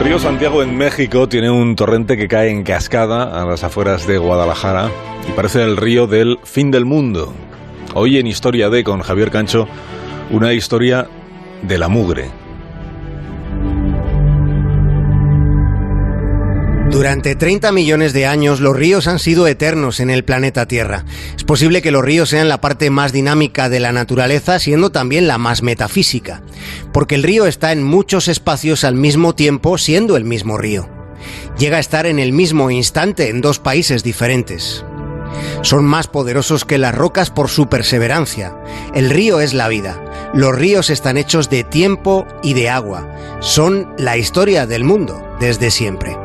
Río Santiago en México tiene un torrente que cae en cascada a las afueras de Guadalajara y parece el río del fin del mundo. Hoy en Historia de con Javier Cancho, una historia de la mugre. Durante 30 millones de años los ríos han sido eternos en el planeta Tierra. Es posible que los ríos sean la parte más dinámica de la naturaleza, siendo también la más metafísica, porque el río está en muchos espacios al mismo tiempo siendo el mismo río. Llega a estar en el mismo instante en dos países diferentes. Son más poderosos que las rocas por su perseverancia. El río es la vida. Los ríos están hechos de tiempo y de agua. Son la historia del mundo desde siempre.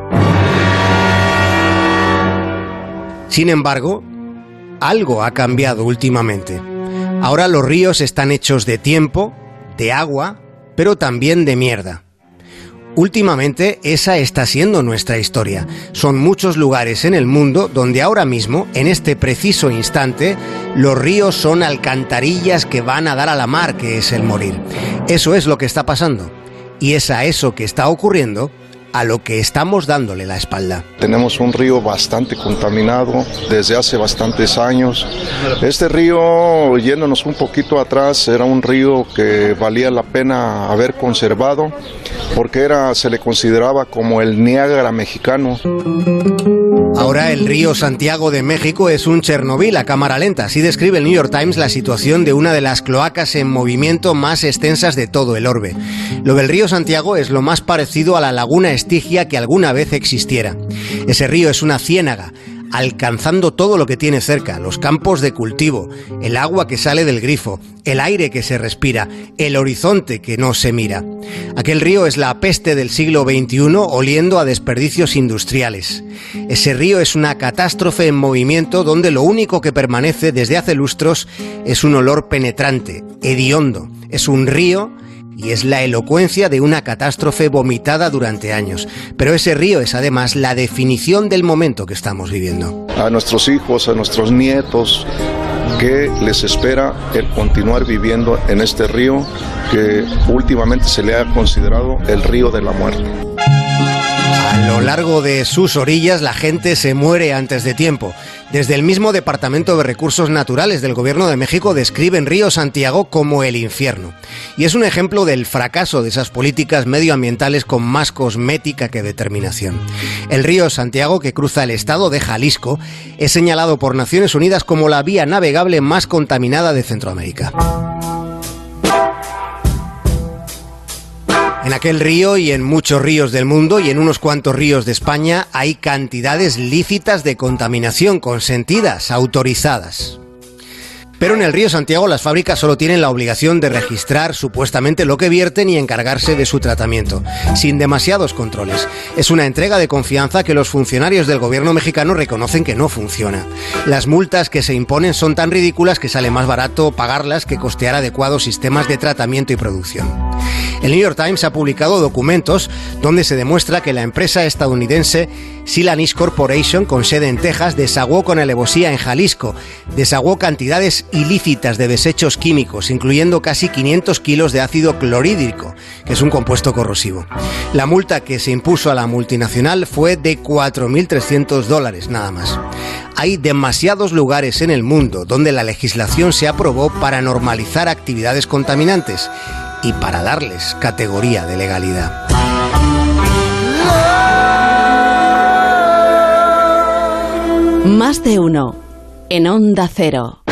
Sin embargo, algo ha cambiado últimamente. Ahora los ríos están hechos de tiempo, de agua, pero también de mierda. Últimamente esa está siendo nuestra historia. Son muchos lugares en el mundo donde ahora mismo, en este preciso instante, los ríos son alcantarillas que van a dar a la mar, que es el morir. Eso es lo que está pasando. Y es a eso que está ocurriendo a lo que estamos dándole la espalda. Tenemos un río bastante contaminado desde hace bastantes años. Este río, yéndonos un poquito atrás, era un río que valía la pena haber conservado porque era, se le consideraba como el Niágara mexicano. Ahora el río Santiago de México es un Chernobyl a cámara lenta. Así describe el New York Times la situación de una de las cloacas en movimiento más extensas de todo el orbe. Lo del río Santiago es lo más parecido a la laguna Que alguna vez existiera. Ese río es una ciénaga alcanzando todo lo que tiene cerca, los campos de cultivo, el agua que sale del grifo, el aire que se respira, el horizonte que no se mira. Aquel río es la peste del siglo XXI oliendo a desperdicios industriales. Ese río es una catástrofe en movimiento donde lo único que permanece desde hace lustros es un olor penetrante, hediondo. Es un río y es la elocuencia de una catástrofe vomitada durante años. Pero ese río es además la definición del momento que estamos viviendo. A nuestros hijos, a nuestros nietos, que les espera el continuar viviendo en este río que últimamente se le ha considerado el río de la muerte. A lo largo de sus orillas la gente se muere antes de tiempo. Desde el mismo Departamento de Recursos Naturales del Gobierno de México describen Río Santiago como el infierno. Y es un ejemplo del fracaso de esas políticas medioambientales con más cosmética que determinación. El río Santiago, que cruza el estado de Jalisco, es señalado por Naciones Unidas como la vía navegable más contaminada de Centroamérica. En aquel río y en muchos ríos del mundo y en unos cuantos ríos de España hay cantidades lícitas de contaminación consentidas, autorizadas. Pero en el río Santiago las fábricas solo tienen la obligación de registrar supuestamente lo que vierten y encargarse de su tratamiento, sin demasiados controles. Es una entrega de confianza que los funcionarios del gobierno mexicano reconocen que no funciona. Las multas que se imponen son tan ridículas que sale más barato pagarlas que costear adecuados sistemas de tratamiento y producción. El New York Times ha publicado documentos donde se demuestra que la empresa estadounidense Silanish Corporation, con sede en Texas, desaguó con alevosía en Jalisco, desaguó cantidades ilícitas de desechos químicos, incluyendo casi 500 kilos de ácido clorhídrico, que es un compuesto corrosivo. La multa que se impuso a la multinacional fue de 4.300 dólares, nada más. Hay demasiados lugares en el mundo donde la legislación se aprobó para normalizar actividades contaminantes y para darles categoría de legalidad. Más de uno en Onda Cero.